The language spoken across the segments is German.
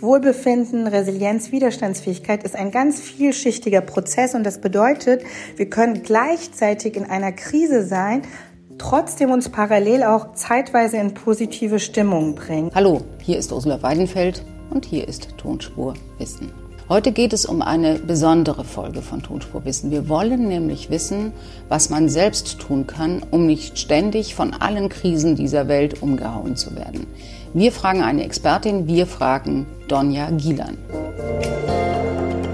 Wohlbefinden, Resilienz, Widerstandsfähigkeit ist ein ganz vielschichtiger Prozess und das bedeutet, wir können gleichzeitig in einer Krise sein, trotzdem uns parallel auch zeitweise in positive Stimmung bringen. Hallo, hier ist Ursula Weidenfeld und hier ist Tonspur Wissen. Heute geht es um eine besondere Folge von Tonspur Wissen. Wir wollen nämlich wissen, was man selbst tun kann, um nicht ständig von allen Krisen dieser Welt umgehauen zu werden. Wir fragen eine Expertin, wir fragen Donja Gielan.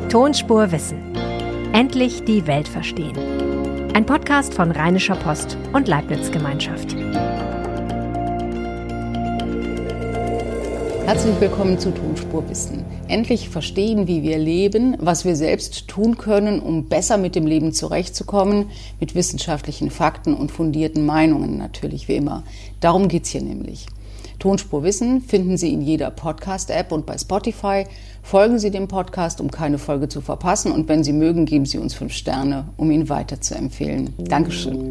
Tonspur Wissen. Endlich die Welt verstehen. Ein Podcast von Rheinischer Post und Leibniz Gemeinschaft. Herzlich willkommen zu Tonspur Wissen. Endlich verstehen, wie wir leben, was wir selbst tun können, um besser mit dem Leben zurechtzukommen, mit wissenschaftlichen Fakten und fundierten Meinungen natürlich wie immer. Darum geht's hier nämlich. Tonspur Wissen finden Sie in jeder Podcast-App und bei Spotify. Folgen Sie dem Podcast, um keine Folge zu verpassen. Und wenn Sie mögen, geben Sie uns fünf Sterne, um ihn weiter zu empfehlen. Dankeschön.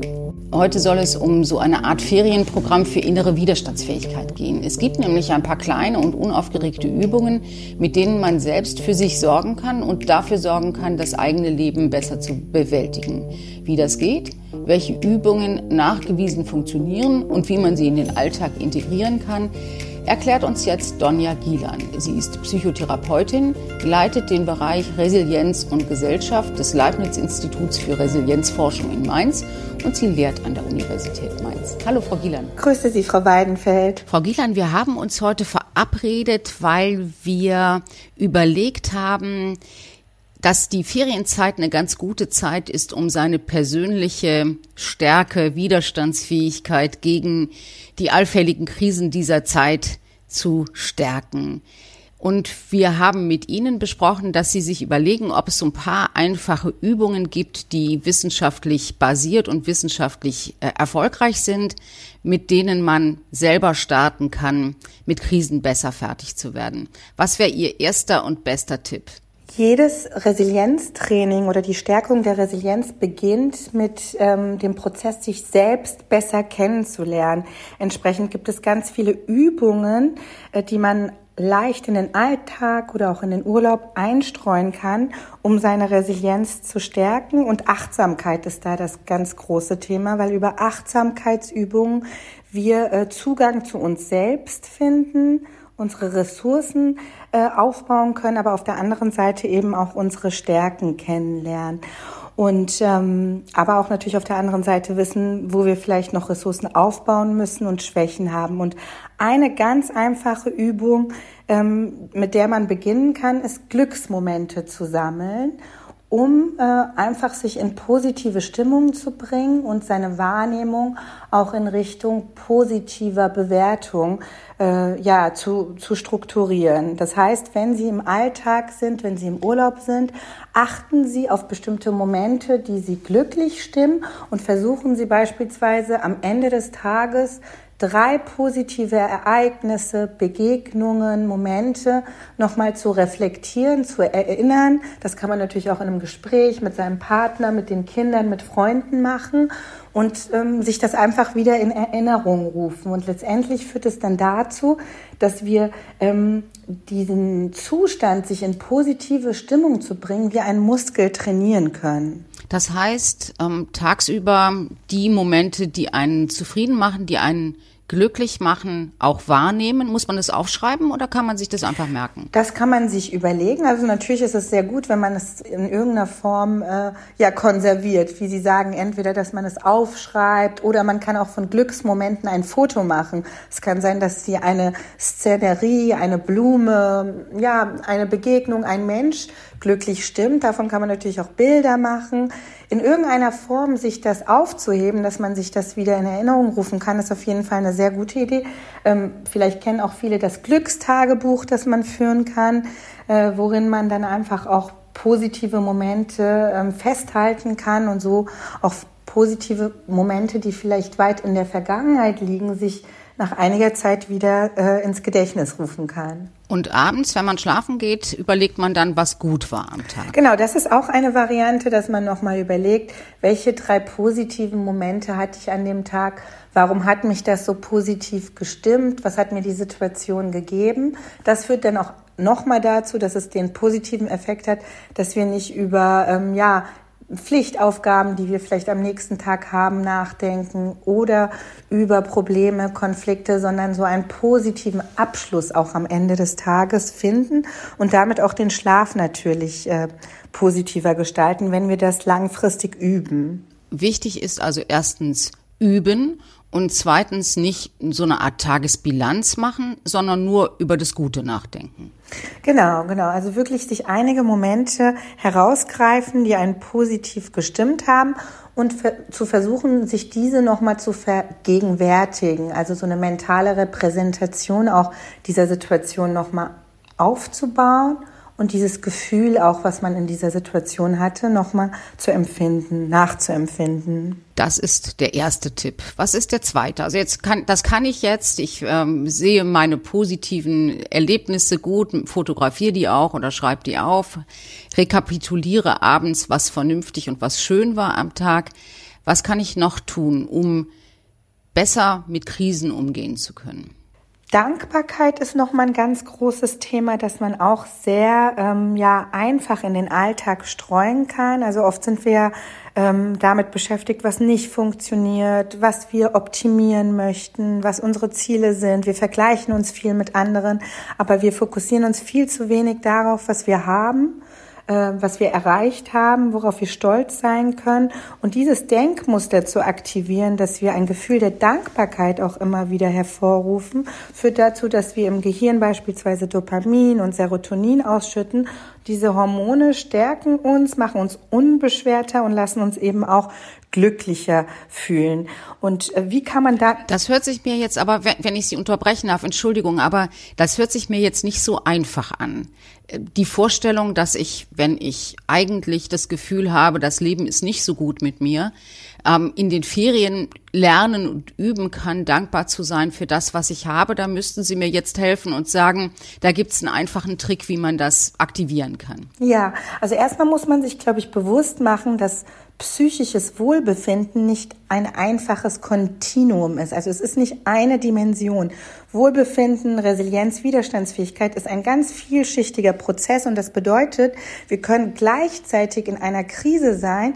Heute soll es um so eine Art Ferienprogramm für innere Widerstandsfähigkeit gehen. Es gibt nämlich ein paar kleine und unaufgeregte Übungen, mit denen man selbst für sich sorgen kann und dafür sorgen kann, das eigene Leben besser zu bewältigen. Wie das geht? Welche Übungen nachgewiesen funktionieren und wie man sie in den Alltag integrieren kann, erklärt uns jetzt Donja Gielan. Sie ist Psychotherapeutin, leitet den Bereich Resilienz und Gesellschaft des Leibniz-Instituts für Resilienzforschung in Mainz und sie lehrt an der Universität Mainz. Hallo, Frau Gielan. Grüße Sie, Frau Weidenfeld. Frau Gielan, wir haben uns heute verabredet, weil wir überlegt haben, dass die Ferienzeit eine ganz gute Zeit ist, um seine persönliche Stärke, Widerstandsfähigkeit gegen die allfälligen Krisen dieser Zeit zu stärken. Und wir haben mit Ihnen besprochen, dass Sie sich überlegen, ob es so ein paar einfache Übungen gibt, die wissenschaftlich basiert und wissenschaftlich äh, erfolgreich sind, mit denen man selber starten kann, mit Krisen besser fertig zu werden. Was wäre Ihr erster und bester Tipp? Jedes Resilienztraining oder die Stärkung der Resilienz beginnt mit ähm, dem Prozess, sich selbst besser kennenzulernen. Entsprechend gibt es ganz viele Übungen, äh, die man leicht in den Alltag oder auch in den Urlaub einstreuen kann, um seine Resilienz zu stärken. Und Achtsamkeit ist da das ganz große Thema, weil über Achtsamkeitsübungen wir äh, Zugang zu uns selbst finden unsere Ressourcen äh, aufbauen können, aber auf der anderen Seite eben auch unsere Stärken kennenlernen. Und ähm, aber auch natürlich auf der anderen Seite wissen, wo wir vielleicht noch Ressourcen aufbauen müssen und Schwächen haben. Und eine ganz einfache Übung, ähm, mit der man beginnen kann, ist Glücksmomente zu sammeln um äh, einfach sich in positive Stimmung zu bringen und seine Wahrnehmung auch in Richtung positiver Bewertung äh, ja zu, zu strukturieren. Das heißt, wenn Sie im Alltag sind, wenn Sie im Urlaub sind, achten Sie auf bestimmte Momente, die Sie glücklich stimmen und versuchen Sie beispielsweise am Ende des Tages drei positive Ereignisse, Begegnungen, Momente nochmal zu reflektieren, zu erinnern. Das kann man natürlich auch in einem Gespräch mit seinem Partner, mit den Kindern, mit Freunden machen und ähm, sich das einfach wieder in Erinnerung rufen. Und letztendlich führt es dann dazu, dass wir ähm, diesen Zustand, sich in positive Stimmung zu bringen, wie ein Muskel trainieren können. Das heißt, ähm, tagsüber die Momente, die einen zufrieden machen, die einen glücklich machen auch wahrnehmen? Muss man das aufschreiben oder kann man sich das einfach merken? Das kann man sich überlegen. Also natürlich ist es sehr gut, wenn man es in irgendeiner Form äh, ja konserviert. Wie Sie sagen, entweder, dass man es aufschreibt oder man kann auch von Glücksmomenten ein Foto machen. Es kann sein, dass Sie eine Szenerie, eine Blume, ja, eine Begegnung, ein Mensch glücklich stimmt. Davon kann man natürlich auch Bilder machen in irgendeiner Form sich das aufzuheben, dass man sich das wieder in Erinnerung rufen kann, ist auf jeden Fall eine sehr gute Idee. Ähm, vielleicht kennen auch viele das Glückstagebuch, das man führen kann, äh, worin man dann einfach auch positive Momente ähm, festhalten kann und so auch positive Momente, die vielleicht weit in der Vergangenheit liegen, sich nach einiger Zeit wieder äh, ins Gedächtnis rufen kann. Und abends, wenn man schlafen geht, überlegt man dann, was gut war am Tag. Genau, das ist auch eine Variante, dass man nochmal überlegt, welche drei positiven Momente hatte ich an dem Tag, warum hat mich das so positiv gestimmt, was hat mir die Situation gegeben. Das führt dann auch nochmal dazu, dass es den positiven Effekt hat, dass wir nicht über ähm, ja Pflichtaufgaben, die wir vielleicht am nächsten Tag haben, nachdenken oder über Probleme, Konflikte, sondern so einen positiven Abschluss auch am Ende des Tages finden und damit auch den Schlaf natürlich äh, positiver gestalten, wenn wir das langfristig üben. Wichtig ist also erstens üben und zweitens nicht so eine Art Tagesbilanz machen, sondern nur über das Gute nachdenken. Genau, genau. Also wirklich sich einige Momente herausgreifen, die einen positiv gestimmt haben und zu versuchen, sich diese nochmal zu vergegenwärtigen. Also so eine mentale Repräsentation auch dieser Situation nochmal aufzubauen und dieses Gefühl auch, was man in dieser Situation hatte, nochmal zu empfinden, nachzuempfinden. Das ist der erste Tipp. Was ist der zweite? Also jetzt kann, das kann ich jetzt. Ich ähm, sehe meine positiven Erlebnisse gut, fotografiere die auch oder schreibe die auf, rekapituliere abends, was vernünftig und was schön war am Tag. Was kann ich noch tun, um besser mit Krisen umgehen zu können? Dankbarkeit ist nochmal ein ganz großes Thema, das man auch sehr ähm, ja einfach in den Alltag streuen kann. Also oft sind wir ähm, damit beschäftigt, was nicht funktioniert, was wir optimieren möchten, was unsere Ziele sind. Wir vergleichen uns viel mit anderen, aber wir fokussieren uns viel zu wenig darauf, was wir haben was wir erreicht haben, worauf wir stolz sein können und dieses Denkmuster zu aktivieren, dass wir ein Gefühl der Dankbarkeit auch immer wieder hervorrufen, führt dazu, dass wir im Gehirn beispielsweise Dopamin und Serotonin ausschütten. Diese Hormone stärken uns, machen uns unbeschwerter und lassen uns eben auch glücklicher fühlen. Und äh, wie kann man da? Das hört sich mir jetzt aber, wenn ich Sie unterbrechen darf, Entschuldigung, aber das hört sich mir jetzt nicht so einfach an. Äh, die Vorstellung, dass ich, wenn ich eigentlich das Gefühl habe, das Leben ist nicht so gut mit mir, ähm, in den Ferien lernen und üben kann, dankbar zu sein für das, was ich habe, da müssten Sie mir jetzt helfen und sagen, da gibt es einen einfachen Trick, wie man das aktivieren kann. Ja, also erstmal muss man sich, glaube ich, bewusst machen, dass psychisches Wohlbefinden nicht ein einfaches Kontinuum ist. Also es ist nicht eine Dimension. Wohlbefinden, Resilienz, Widerstandsfähigkeit ist ein ganz vielschichtiger Prozess und das bedeutet, wir können gleichzeitig in einer Krise sein,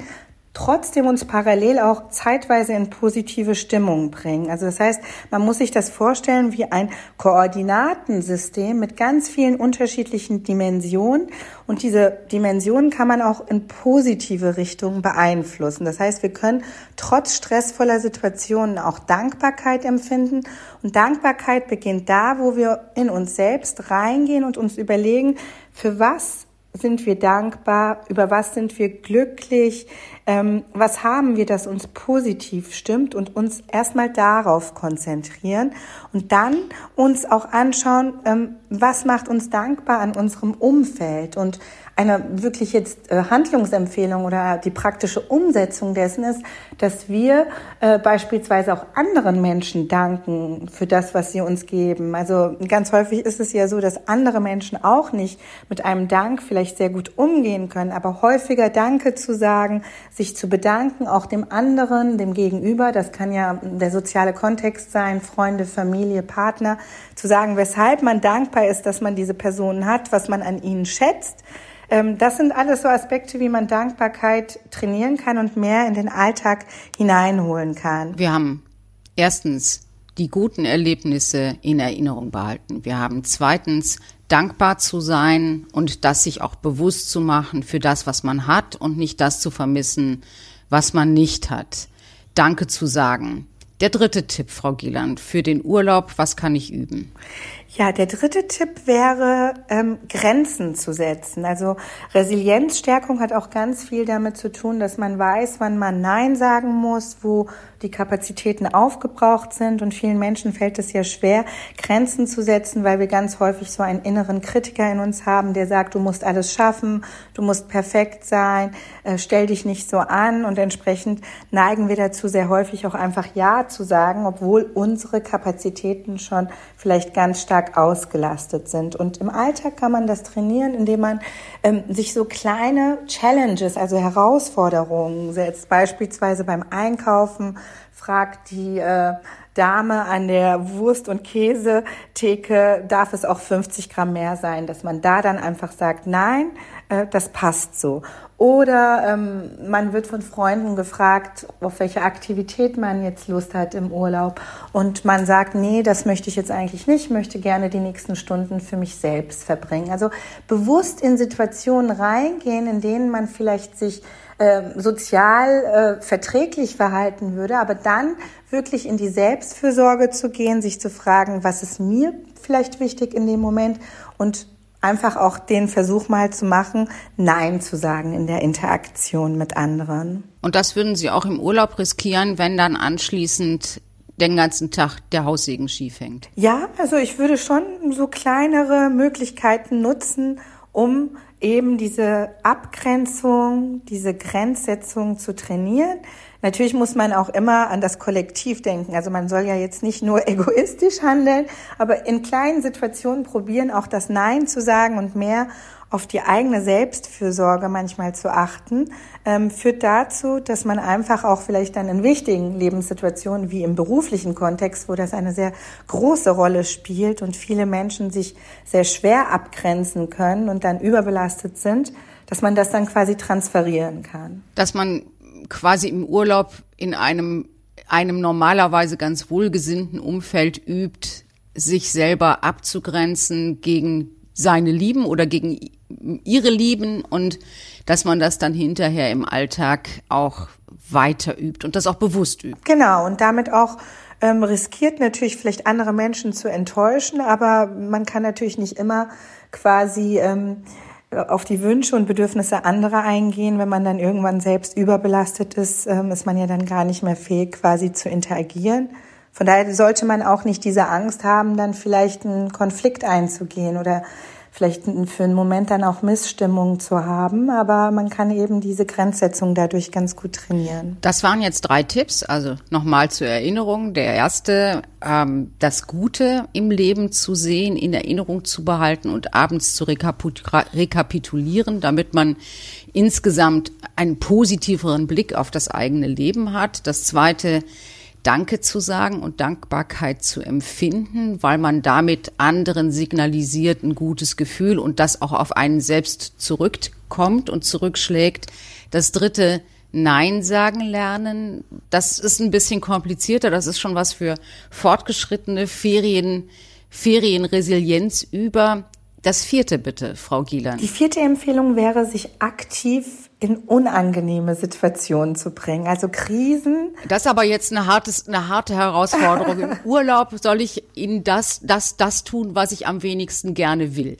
trotzdem uns parallel auch zeitweise in positive Stimmung bringen. Also das heißt, man muss sich das vorstellen wie ein Koordinatensystem mit ganz vielen unterschiedlichen Dimensionen und diese Dimensionen kann man auch in positive Richtungen beeinflussen. Das heißt, wir können trotz stressvoller Situationen auch Dankbarkeit empfinden und Dankbarkeit beginnt da, wo wir in uns selbst reingehen und uns überlegen, für was sind wir dankbar, über was sind wir glücklich, ähm, was haben wir, das uns positiv stimmt und uns erstmal darauf konzentrieren und dann uns auch anschauen, ähm, was macht uns dankbar an unserem Umfeld und eine wirklich jetzt äh, Handlungsempfehlung oder die praktische Umsetzung dessen ist, dass wir äh, beispielsweise auch anderen Menschen danken für das, was sie uns geben. Also ganz häufig ist es ja so, dass andere Menschen auch nicht mit einem Dank vielleicht sehr gut umgehen können, aber häufiger Danke zu sagen, sich zu bedanken, auch dem anderen, dem Gegenüber, das kann ja der soziale Kontext sein, Freunde, Familie, Partner, zu sagen, weshalb man dankbar ist, dass man diese Personen hat, was man an ihnen schätzt. Ähm, das sind alles so Aspekte, wie man Dankbarkeit trainieren kann und mehr in den Alltag hineinholen kann. Wir haben erstens die guten Erlebnisse in Erinnerung behalten. Wir haben zweitens dankbar zu sein und das sich auch bewusst zu machen für das, was man hat und nicht das zu vermissen, was man nicht hat. Danke zu sagen. Der dritte Tipp, Frau Gieland, für den Urlaub, was kann ich üben? Ja, der dritte Tipp wäre, ähm, Grenzen zu setzen. Also Resilienzstärkung hat auch ganz viel damit zu tun, dass man weiß, wann man Nein sagen muss, wo die Kapazitäten aufgebraucht sind. Und vielen Menschen fällt es ja schwer, Grenzen zu setzen, weil wir ganz häufig so einen inneren Kritiker in uns haben, der sagt, du musst alles schaffen, du musst perfekt sein, äh, stell dich nicht so an. Und entsprechend neigen wir dazu, sehr häufig auch einfach Ja zu sagen, obwohl unsere Kapazitäten schon vielleicht ganz stark stark ausgelastet sind. Und im Alltag kann man das trainieren, indem man ähm, sich so kleine Challenges, also Herausforderungen setzt. Beispielsweise beim Einkaufen fragt die äh, Dame an der Wurst- und Käsetheke darf es auch 50 Gramm mehr sein, dass man da dann einfach sagt, nein, äh, das passt so. Oder ähm, man wird von Freunden gefragt, auf welche Aktivität man jetzt Lust hat im Urlaub. Und man sagt, nee, das möchte ich jetzt eigentlich nicht, möchte gerne die nächsten Stunden für mich selbst verbringen. Also bewusst in Situationen reingehen, in denen man vielleicht sich äh, sozial äh, verträglich verhalten würde, aber dann wirklich in die Selbstfürsorge zu gehen, sich zu fragen, was ist mir vielleicht wichtig in dem Moment und einfach auch den Versuch mal zu machen, Nein zu sagen in der Interaktion mit anderen. Und das würden Sie auch im Urlaub riskieren, wenn dann anschließend den ganzen Tag der Haussegen schief hängt? Ja, also ich würde schon so kleinere Möglichkeiten nutzen, um eben diese Abgrenzung, diese Grenzsetzung zu trainieren. Natürlich muss man auch immer an das Kollektiv denken. Also man soll ja jetzt nicht nur egoistisch handeln, aber in kleinen Situationen probieren, auch das Nein zu sagen und mehr auf die eigene Selbstfürsorge manchmal zu achten, ähm, führt dazu, dass man einfach auch vielleicht dann in wichtigen Lebenssituationen wie im beruflichen Kontext, wo das eine sehr große Rolle spielt und viele Menschen sich sehr schwer abgrenzen können und dann überbelastet sind, dass man das dann quasi transferieren kann. Dass man quasi im Urlaub in einem, einem normalerweise ganz wohlgesinnten Umfeld übt, sich selber abzugrenzen gegen seine Lieben oder gegen ihre Lieben und dass man das dann hinterher im Alltag auch weiter übt und das auch bewusst übt. Genau, und damit auch ähm, riskiert natürlich vielleicht andere Menschen zu enttäuschen, aber man kann natürlich nicht immer quasi ähm, auf die Wünsche und Bedürfnisse anderer eingehen. Wenn man dann irgendwann selbst überbelastet ist, ähm, ist man ja dann gar nicht mehr fähig, quasi zu interagieren. Von daher sollte man auch nicht diese Angst haben, dann vielleicht einen Konflikt einzugehen oder vielleicht für einen Moment dann auch Missstimmung zu haben, aber man kann eben diese Grenzsetzung dadurch ganz gut trainieren. Das waren jetzt drei Tipps, also nochmal zur Erinnerung. Der erste, ähm, das Gute im Leben zu sehen, in Erinnerung zu behalten und abends zu rekapitulieren, damit man insgesamt einen positiveren Blick auf das eigene Leben hat. Das zweite, Danke zu sagen und Dankbarkeit zu empfinden, weil man damit anderen signalisiert ein gutes Gefühl und das auch auf einen selbst zurückkommt und zurückschlägt. Das dritte, Nein sagen lernen. Das ist ein bisschen komplizierter. Das ist schon was für fortgeschrittene Ferien, Ferienresilienz über. Das vierte bitte, Frau Gielan. Die vierte Empfehlung wäre, sich aktiv in unangenehme Situationen zu bringen. Also Krisen. Das ist aber jetzt eine harte, eine harte Herausforderung. Im Urlaub soll ich Ihnen das, das, das tun, was ich am wenigsten gerne will.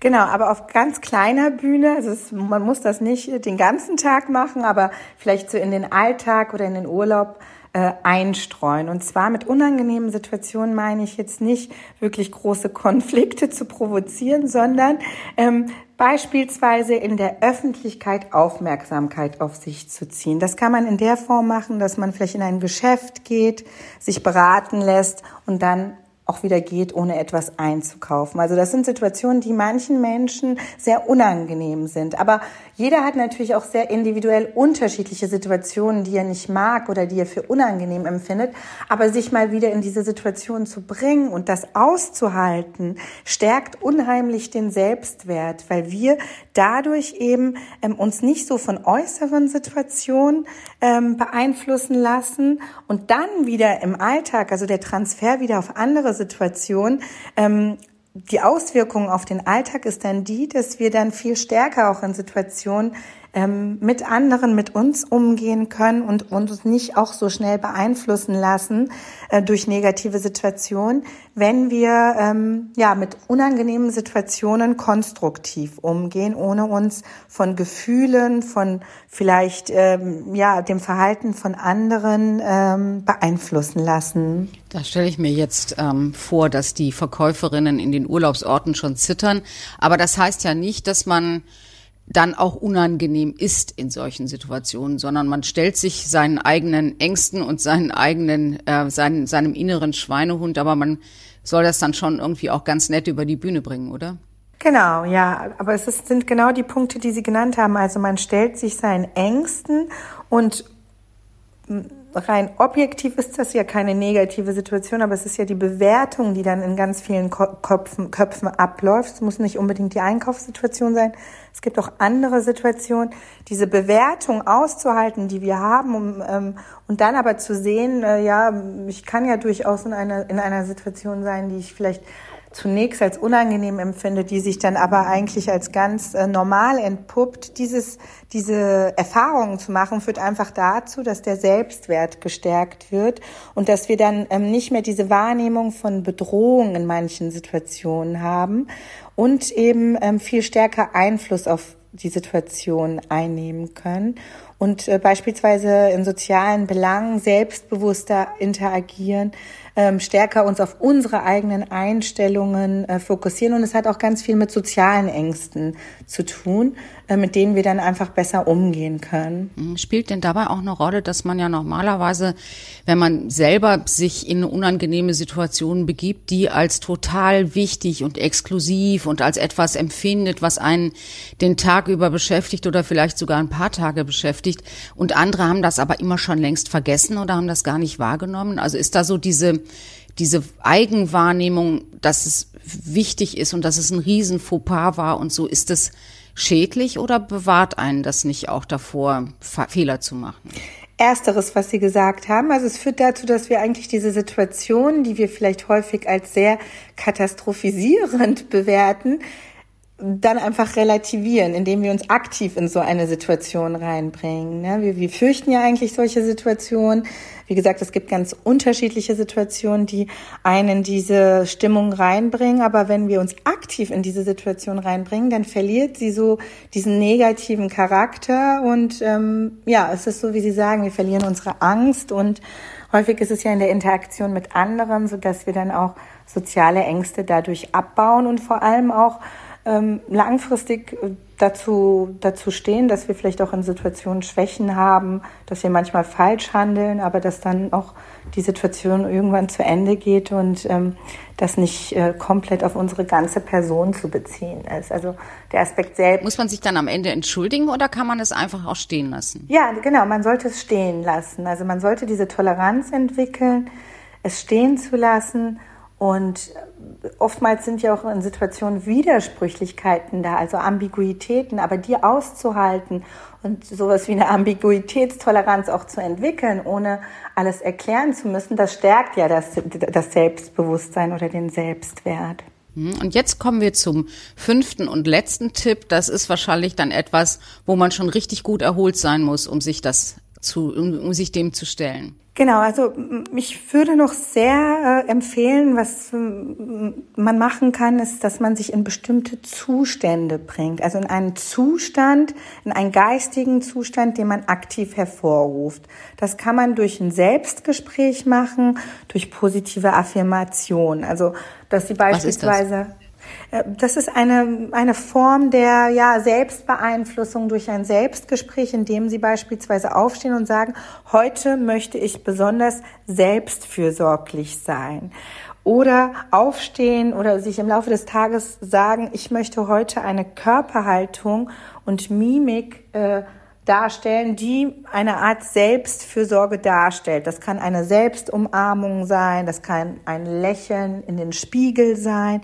Genau, aber auf ganz kleiner Bühne. Also es, man muss das nicht den ganzen Tag machen, aber vielleicht so in den Alltag oder in den Urlaub äh, einstreuen. Und zwar mit unangenehmen Situationen meine ich jetzt nicht wirklich große Konflikte zu provozieren, sondern ähm, beispielsweise in der Öffentlichkeit Aufmerksamkeit auf sich zu ziehen. Das kann man in der Form machen, dass man vielleicht in ein Geschäft geht, sich beraten lässt und dann auch wieder geht, ohne etwas einzukaufen. Also das sind Situationen, die manchen Menschen sehr unangenehm sind. Aber jeder hat natürlich auch sehr individuell unterschiedliche Situationen, die er nicht mag oder die er für unangenehm empfindet. Aber sich mal wieder in diese Situation zu bringen und das auszuhalten, stärkt unheimlich den Selbstwert, weil wir dadurch eben ähm, uns nicht so von äußeren Situationen ähm, beeinflussen lassen und dann wieder im Alltag, also der Transfer wieder auf andere Situationen, ähm, die Auswirkung auf den Alltag ist dann die, dass wir dann viel stärker auch in Situationen ähm, mit anderen, mit uns umgehen können und uns nicht auch so schnell beeinflussen lassen äh, durch negative Situationen, wenn wir ähm, ja mit unangenehmen Situationen konstruktiv umgehen, ohne uns von Gefühlen, von vielleicht ähm, ja dem Verhalten von anderen ähm, beeinflussen lassen. Da stelle ich mir jetzt ähm, vor, dass die Verkäuferinnen in den Urlaubsorten schon zittern, aber das heißt ja nicht, dass man dann auch unangenehm ist in solchen Situationen, sondern man stellt sich seinen eigenen Ängsten und seinen eigenen, äh, seinen, seinem inneren Schweinehund, aber man soll das dann schon irgendwie auch ganz nett über die Bühne bringen, oder? Genau, ja, aber es ist, sind genau die Punkte, die Sie genannt haben. Also man stellt sich seinen Ängsten und rein objektiv ist das ja keine negative Situation, aber es ist ja die Bewertung, die dann in ganz vielen Köpfen, Köpfen abläuft. Es muss nicht unbedingt die Einkaufssituation sein. Es gibt auch andere Situationen. Diese Bewertung auszuhalten, die wir haben, um, ähm, und dann aber zu sehen, äh, ja, ich kann ja durchaus in einer, in einer Situation sein, die ich vielleicht zunächst als unangenehm empfinde, die sich dann aber eigentlich als ganz äh, normal entpuppt, dieses, diese Erfahrungen zu machen, führt einfach dazu, dass der Selbstwert gestärkt wird und dass wir dann ähm, nicht mehr diese Wahrnehmung von Bedrohung in manchen Situationen haben und eben ähm, viel stärker Einfluss auf die Situation einnehmen können und äh, beispielsweise in sozialen Belangen selbstbewusster interagieren, ähm, stärker uns auf unsere eigenen Einstellungen äh, fokussieren. Und es hat auch ganz viel mit sozialen Ängsten zu tun, äh, mit denen wir dann einfach besser umgehen können. Mhm. Spielt denn dabei auch eine Rolle, dass man ja normalerweise, wenn man selber sich in unangenehme Situation begibt, die als total wichtig und exklusiv und als etwas empfindet, was einen den Tag über beschäftigt oder vielleicht sogar ein paar Tage beschäftigt. Und andere haben das aber immer schon längst vergessen oder haben das gar nicht wahrgenommen. Also ist da so diese diese Eigenwahrnehmung, dass es wichtig ist und dass es ein riesen Fauxpas war und so, ist es schädlich oder bewahrt einen das nicht auch davor, Fehler zu machen? Ersteres, was Sie gesagt haben. Also es führt dazu, dass wir eigentlich diese Situation, die wir vielleicht häufig als sehr katastrophisierend bewerten, dann einfach relativieren, indem wir uns aktiv in so eine Situation reinbringen. Ne? Wir, wir fürchten ja eigentlich solche Situationen. Wie gesagt, es gibt ganz unterschiedliche Situationen, die einen diese Stimmung reinbringen. Aber wenn wir uns aktiv in diese Situation reinbringen, dann verliert sie so diesen negativen Charakter. Und ähm, ja, es ist so, wie Sie sagen, wir verlieren unsere Angst. Und häufig ist es ja in der Interaktion mit anderen, so dass wir dann auch soziale Ängste dadurch abbauen und vor allem auch ähm, langfristig äh, dazu, dazu stehen, dass wir vielleicht auch in Situationen Schwächen haben, dass wir manchmal falsch handeln, aber dass dann auch die Situation irgendwann zu Ende geht und ähm, das nicht äh, komplett auf unsere ganze Person zu beziehen ist. Also der Aspekt selbst. Muss man sich dann am Ende entschuldigen oder kann man es einfach auch stehen lassen? Ja, genau, man sollte es stehen lassen. Also man sollte diese Toleranz entwickeln, es stehen zu lassen und oftmals sind ja auch in Situationen Widersprüchlichkeiten da, also Ambiguitäten, aber die auszuhalten und sowas wie eine Ambiguitätstoleranz auch zu entwickeln, ohne alles erklären zu müssen, das stärkt ja das, das Selbstbewusstsein oder den Selbstwert. Hm, und jetzt kommen wir zum fünften und letzten Tipp. Das ist wahrscheinlich dann etwas, wo man schon richtig gut erholt sein muss, um sich das zu, um, um sich dem zu stellen. Genau, also ich würde noch sehr äh, empfehlen, was man machen kann, ist, dass man sich in bestimmte Zustände bringt. Also in einen Zustand, in einen geistigen Zustand, den man aktiv hervorruft. Das kann man durch ein Selbstgespräch machen, durch positive Affirmation. Also, dass Sie beispielsweise das ist eine, eine Form der ja, Selbstbeeinflussung durch ein Selbstgespräch, in dem Sie beispielsweise aufstehen und sagen, heute möchte ich besonders selbstfürsorglich sein. Oder aufstehen oder sich im Laufe des Tages sagen, ich möchte heute eine Körperhaltung und Mimik äh, darstellen, die eine Art Selbstfürsorge darstellt. Das kann eine Selbstumarmung sein, das kann ein Lächeln in den Spiegel sein.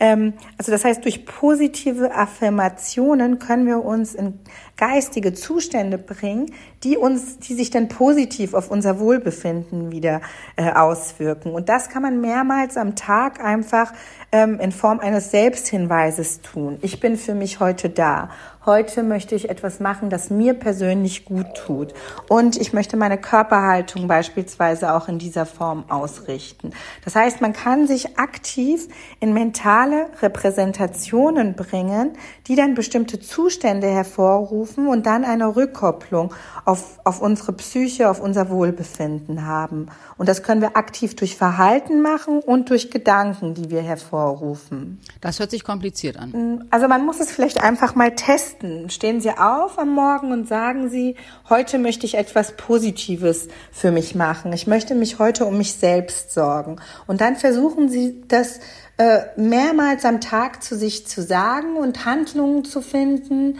Ähm, also das heißt, durch positive Affirmationen können wir uns in geistige Zustände bringen, die uns, die sich dann positiv auf unser Wohlbefinden wieder äh, auswirken. Und das kann man mehrmals am Tag einfach ähm, in Form eines Selbsthinweises tun. Ich bin für mich heute da. Heute möchte ich etwas machen, das mir persönlich gut tut. Und ich möchte meine Körperhaltung beispielsweise auch in dieser Form ausrichten. Das heißt, man kann sich aktiv in mentale Repräsentationen bringen, die dann bestimmte Zustände hervorrufen und dann eine Rückkopplung auf, auf unsere Psyche, auf unser Wohlbefinden haben. Und das können wir aktiv durch Verhalten machen und durch Gedanken, die wir hervorrufen. Das hört sich kompliziert an. Also man muss es vielleicht einfach mal testen. Stehen Sie auf am Morgen und sagen Sie, heute möchte ich etwas Positives für mich machen. Ich möchte mich heute um mich selbst sorgen. Und dann versuchen Sie das äh, mehrmals am Tag zu sich zu sagen und Handlungen zu finden,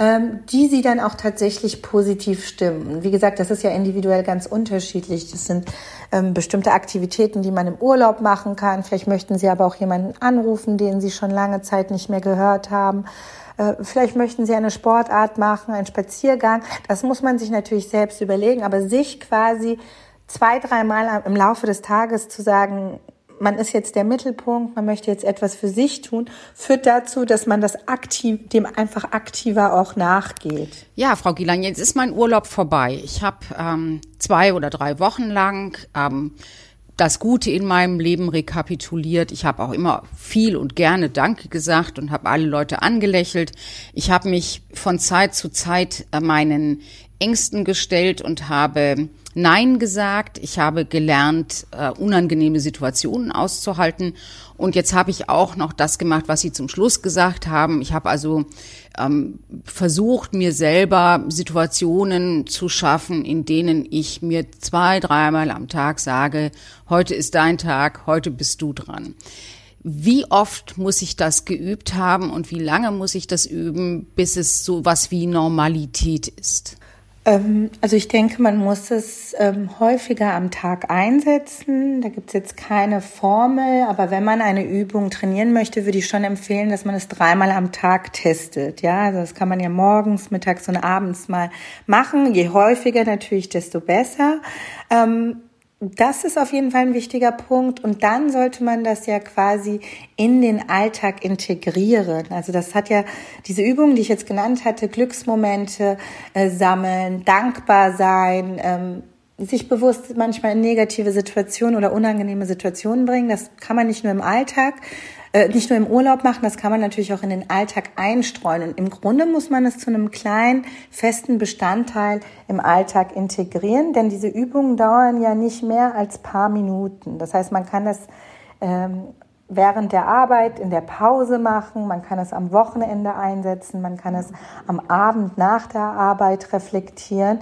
die sie dann auch tatsächlich positiv stimmen. Wie gesagt, das ist ja individuell ganz unterschiedlich. Das sind ähm, bestimmte Aktivitäten, die man im Urlaub machen kann. Vielleicht möchten sie aber auch jemanden anrufen, den sie schon lange Zeit nicht mehr gehört haben. Äh, vielleicht möchten Sie eine Sportart machen, einen Spaziergang. Das muss man sich natürlich selbst überlegen, aber sich quasi zwei, dreimal im Laufe des Tages zu sagen, man ist jetzt der Mittelpunkt, man möchte jetzt etwas für sich tun, führt dazu, dass man das aktiv, dem einfach aktiver auch nachgeht. Ja, Frau Gielan, jetzt ist mein Urlaub vorbei. Ich habe ähm, zwei oder drei Wochen lang ähm, das Gute in meinem Leben rekapituliert. Ich habe auch immer viel und gerne Danke gesagt und habe alle Leute angelächelt. Ich habe mich von Zeit zu Zeit äh, meinen Ängsten gestellt und habe Nein gesagt. Ich habe gelernt, äh, unangenehme Situationen auszuhalten. Und jetzt habe ich auch noch das gemacht, was Sie zum Schluss gesagt haben. Ich habe also ähm, versucht, mir selber Situationen zu schaffen, in denen ich mir zwei, dreimal am Tag sage, heute ist dein Tag, heute bist du dran. Wie oft muss ich das geübt haben und wie lange muss ich das üben, bis es so was wie Normalität ist? Ähm, also ich denke, man muss es ähm, häufiger am Tag einsetzen. Da gibt es jetzt keine Formel, aber wenn man eine Übung trainieren möchte, würde ich schon empfehlen, dass man es dreimal am Tag testet. Ja, also das kann man ja morgens, mittags und abends mal machen. Je häufiger natürlich, desto besser. Das ist auf jeden Fall ein wichtiger Punkt. Und dann sollte man das ja quasi in den Alltag integrieren. Also das hat ja diese Übung, die ich jetzt genannt hatte, Glücksmomente äh, sammeln, dankbar sein, ähm, sich bewusst manchmal in negative Situationen oder unangenehme Situationen bringen. Das kann man nicht nur im Alltag, äh, nicht nur im Urlaub machen, das kann man natürlich auch in den Alltag einstreuen. Und im Grunde muss man es zu einem kleinen, festen Bestandteil im Alltag integrieren, denn diese Übungen dauern ja nicht mehr als paar Minuten. Das heißt, man kann das ähm, während der Arbeit, in der Pause machen, man kann es am Wochenende einsetzen, man kann es am Abend nach der Arbeit reflektieren.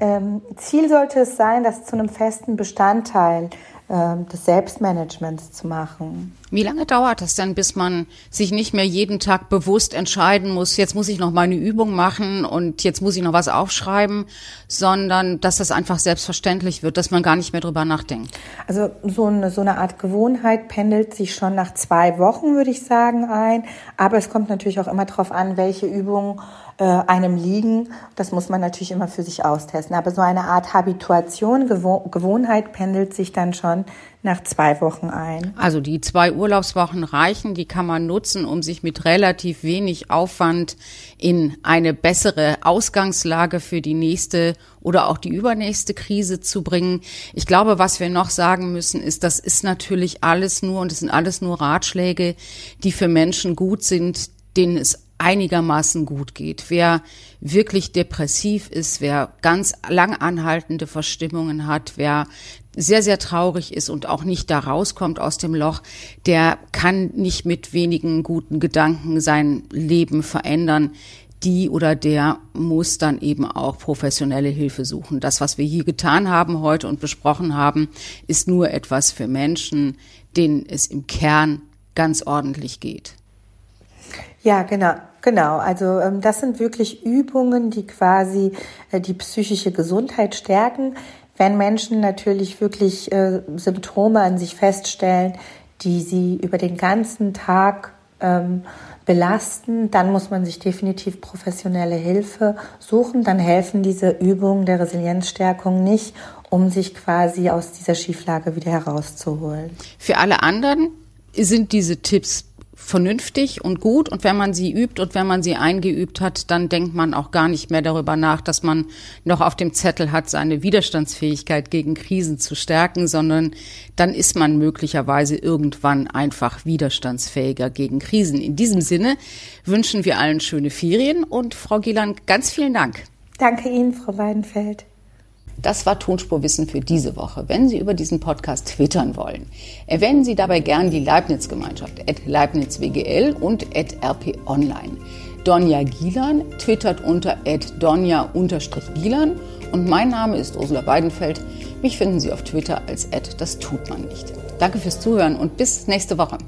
Ähm, Ziel sollte es sein, das zu einem festen Bestandteil des Selbstmanagements zu machen. Wie lange dauert das denn, bis man sich nicht mehr jeden Tag bewusst entscheiden muss, jetzt muss ich noch meine Übung machen und jetzt muss ich noch was aufschreiben, sondern dass das einfach selbstverständlich wird, dass man gar nicht mehr drüber nachdenkt? Also so eine, so eine Art Gewohnheit pendelt sich schon nach zwei Wochen, würde ich sagen, ein. Aber es kommt natürlich auch immer darauf an, welche Übungen äh, einem liegen. Das muss man natürlich immer für sich austesten. Aber so eine Art Habituation, Gewoh Gewohnheit pendelt sich dann schon nach zwei Wochen ein. Also die zwei Urlaubswochen reichen, die kann man nutzen, um sich mit relativ wenig Aufwand in eine bessere Ausgangslage für die nächste oder auch die übernächste Krise zu bringen. Ich glaube, was wir noch sagen müssen, ist, das ist natürlich alles nur und es sind alles nur Ratschläge, die für Menschen gut sind, denen es einigermaßen gut geht. Wer wirklich depressiv ist, wer ganz lang anhaltende Verstimmungen hat, wer sehr, sehr traurig ist und auch nicht da rauskommt aus dem Loch, der kann nicht mit wenigen guten Gedanken sein Leben verändern. Die oder der muss dann eben auch professionelle Hilfe suchen. Das, was wir hier getan haben heute und besprochen haben, ist nur etwas für Menschen, denen es im Kern ganz ordentlich geht. Ja, genau. Genau, also ähm, das sind wirklich Übungen, die quasi äh, die psychische Gesundheit stärken. Wenn Menschen natürlich wirklich äh, Symptome an sich feststellen, die sie über den ganzen Tag ähm, belasten, dann muss man sich definitiv professionelle Hilfe suchen. Dann helfen diese Übungen der Resilienzstärkung nicht, um sich quasi aus dieser Schieflage wieder herauszuholen. Für alle anderen sind diese Tipps vernünftig und gut und wenn man sie übt und wenn man sie eingeübt hat, dann denkt man auch gar nicht mehr darüber nach, dass man noch auf dem Zettel hat, seine Widerstandsfähigkeit gegen Krisen zu stärken, sondern dann ist man möglicherweise irgendwann einfach widerstandsfähiger gegen Krisen. In diesem Sinne wünschen wir allen schöne Ferien und Frau Gielan, ganz vielen Dank. Danke Ihnen, Frau Weidenfeld. Das war Tonspurwissen für diese Woche. Wenn Sie über diesen Podcast twittern wollen, erwähnen Sie dabei gern die Leibniz-Gemeinschaft, at LeibnizWGL und at rponline. Donja Gielan twittert unter donja-gielan und mein Name ist Ursula Weidenfeld. Mich finden Sie auf Twitter als das tut man nicht. Danke fürs Zuhören und bis nächste Woche.